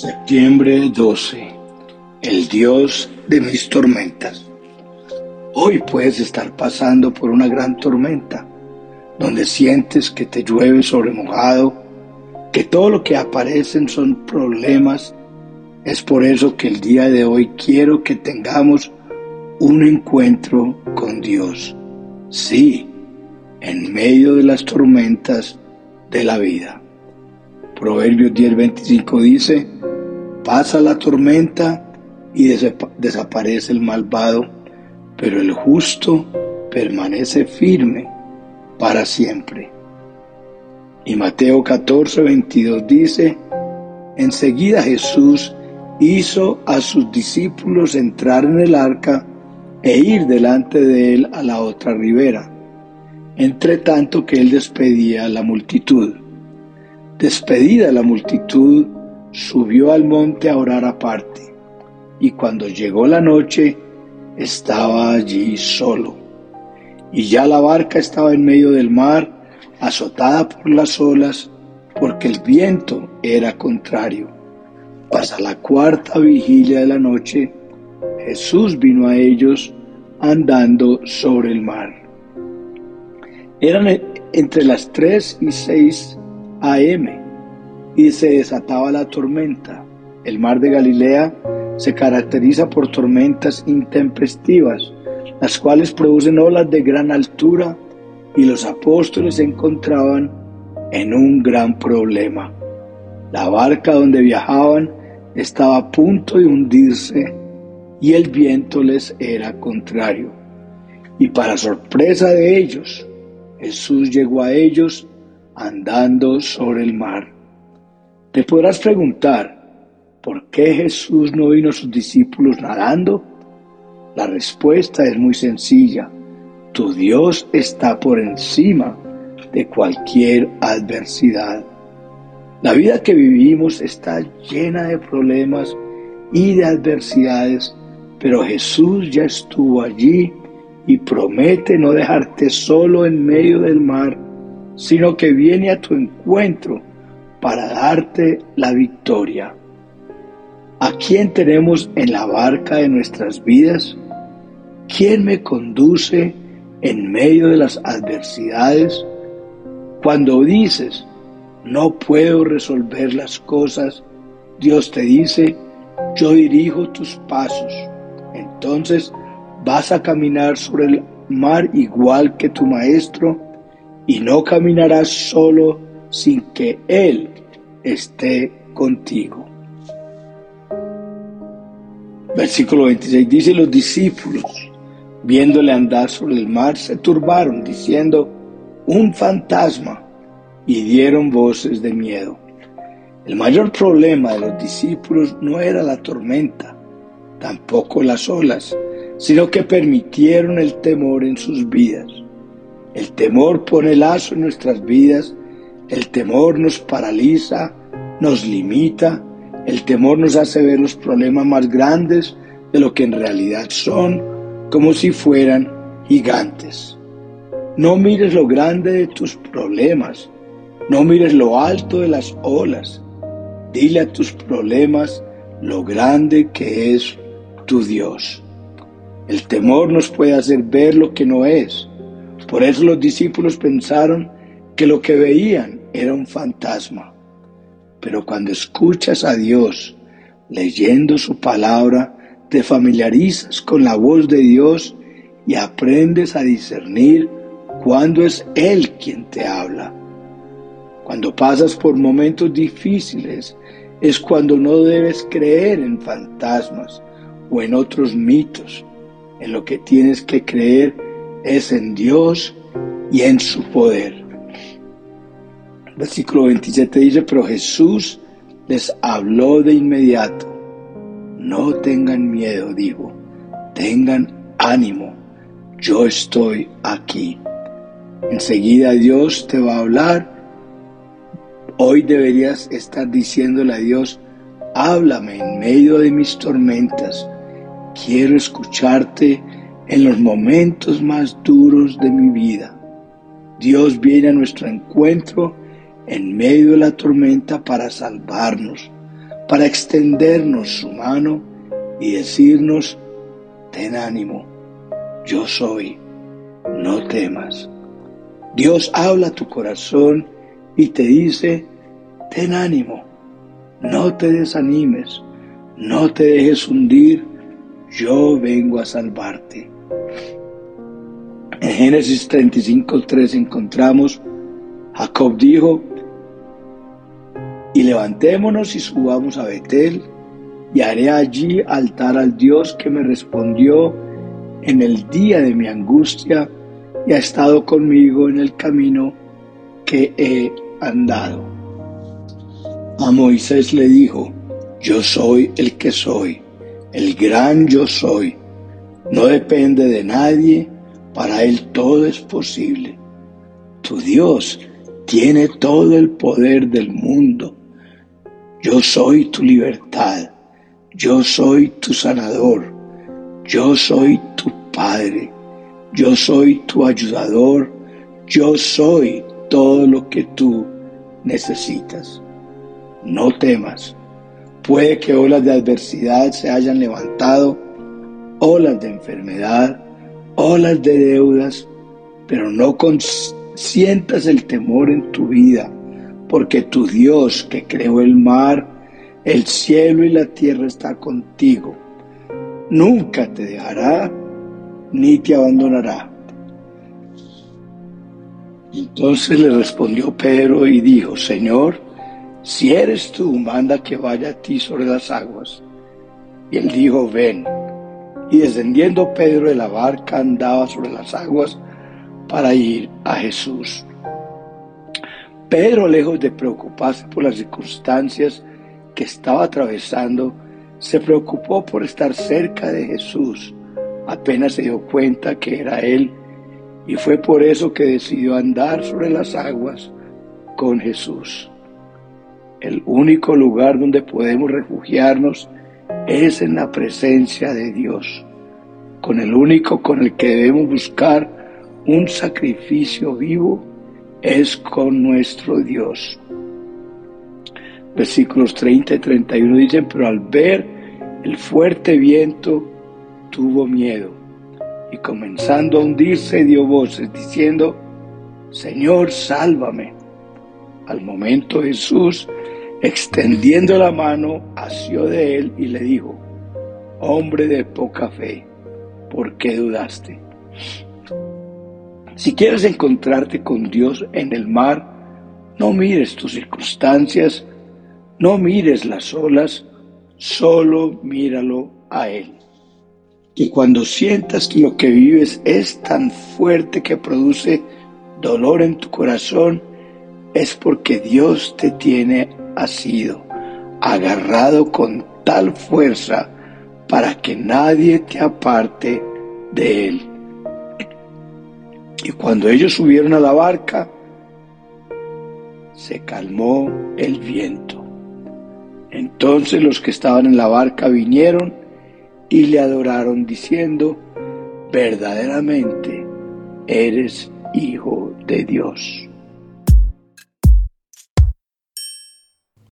Septiembre 12. El Dios de mis tormentas. Hoy puedes estar pasando por una gran tormenta, donde sientes que te llueve sobre mojado, que todo lo que aparecen son problemas. Es por eso que el día de hoy quiero que tengamos un encuentro con Dios. Sí, en medio de las tormentas de la vida. Proverbios 10:25 dice, pasa la tormenta y desaparece el malvado, pero el justo permanece firme para siempre. Y Mateo 14:22 dice, enseguida Jesús hizo a sus discípulos entrar en el arca e ir delante de él a la otra ribera, entre tanto que él despedía a la multitud. Despedida la multitud, subió al monte a orar aparte, y cuando llegó la noche, estaba allí solo. Y ya la barca estaba en medio del mar, azotada por las olas, porque el viento era contrario. Hasta la cuarta vigilia de la noche, Jesús vino a ellos andando sobre el mar. Eran entre las tres y seis AM y se desataba la tormenta. El mar de Galilea se caracteriza por tormentas intempestivas, las cuales producen olas de gran altura y los apóstoles se encontraban en un gran problema. La barca donde viajaban estaba a punto de hundirse y el viento les era contrario. Y para sorpresa de ellos, Jesús llegó a ellos andando sobre el mar. Te podrás preguntar, ¿por qué Jesús no vino a sus discípulos nadando? La respuesta es muy sencilla. Tu Dios está por encima de cualquier adversidad. La vida que vivimos está llena de problemas y de adversidades, pero Jesús ya estuvo allí y promete no dejarte solo en medio del mar sino que viene a tu encuentro para darte la victoria. ¿A quién tenemos en la barca de nuestras vidas? ¿Quién me conduce en medio de las adversidades? Cuando dices, no puedo resolver las cosas, Dios te dice, yo dirijo tus pasos. Entonces vas a caminar sobre el mar igual que tu maestro y no caminarás solo sin que Él esté contigo. Versículo 26 dice, los discípulos, viéndole andar sobre el mar, se turbaron, diciendo, un fantasma, y dieron voces de miedo. El mayor problema de los discípulos no era la tormenta, tampoco las olas, sino que permitieron el temor en sus vidas. El temor pone lazo en nuestras vidas, el temor nos paraliza, nos limita, el temor nos hace ver los problemas más grandes de lo que en realidad son, como si fueran gigantes. No mires lo grande de tus problemas, no mires lo alto de las olas, dile a tus problemas lo grande que es tu Dios. El temor nos puede hacer ver lo que no es, por eso los discípulos pensaron que lo que veían era un fantasma. Pero cuando escuchas a Dios leyendo su palabra, te familiarizas con la voz de Dios y aprendes a discernir cuándo es Él quien te habla. Cuando pasas por momentos difíciles es cuando no debes creer en fantasmas o en otros mitos. En lo que tienes que creer es en Dios y en su poder. Versículo 27 dice, pero Jesús les habló de inmediato. No tengan miedo, digo, tengan ánimo, yo estoy aquí. Enseguida Dios te va a hablar. Hoy deberías estar diciéndole a Dios, háblame en medio de mis tormentas. Quiero escucharte en los momentos más duros de mi vida. Dios viene a nuestro encuentro en medio de la tormenta para salvarnos, para extendernos su mano y decirnos, ten ánimo, yo soy, no temas. Dios habla a tu corazón y te dice, ten ánimo, no te desanimes, no te dejes hundir, yo vengo a salvarte. En Génesis 35.3 encontramos, Jacob dijo, y levantémonos y subamos a Betel, y haré allí altar al Dios que me respondió en el día de mi angustia y ha estado conmigo en el camino que he andado. A Moisés le dijo, yo soy el que soy, el gran yo soy. No depende de nadie, para él todo es posible. Tu Dios tiene todo el poder del mundo. Yo soy tu libertad, yo soy tu sanador, yo soy tu Padre, yo soy tu ayudador, yo soy todo lo que tú necesitas. No temas, puede que olas de adversidad se hayan levantado, olas de enfermedad, olas de deudas, pero no sientas el temor en tu vida, porque tu Dios que creó el mar, el cielo y la tierra está contigo. Nunca te dejará ni te abandonará. Entonces le respondió Pedro y dijo, Señor, si eres tú, manda que vaya a ti sobre las aguas. Y él dijo, ven. Y descendiendo Pedro de la barca andaba sobre las aguas para ir a Jesús. Pedro, lejos de preocuparse por las circunstancias que estaba atravesando, se preocupó por estar cerca de Jesús. Apenas se dio cuenta que era Él y fue por eso que decidió andar sobre las aguas con Jesús. El único lugar donde podemos refugiarnos es en la presencia de Dios, con el único con el que debemos buscar un sacrificio vivo es con nuestro Dios. Versículos 30 y 31 dicen, pero al ver el fuerte viento tuvo miedo y comenzando a hundirse dio voces diciendo, Señor, sálvame. Al momento Jesús, extendiendo la mano, asió de él y le dijo, hombre de poca fe, ¿por qué dudaste? Si quieres encontrarte con Dios en el mar, no mires tus circunstancias, no mires las olas, solo míralo a Él. Y cuando sientas que lo que vives es tan fuerte que produce dolor en tu corazón, es porque Dios te tiene asido, agarrado con tal fuerza para que nadie te aparte de Él. Y cuando ellos subieron a la barca, se calmó el viento. Entonces los que estaban en la barca vinieron y le adoraron diciendo, verdaderamente eres hijo de Dios.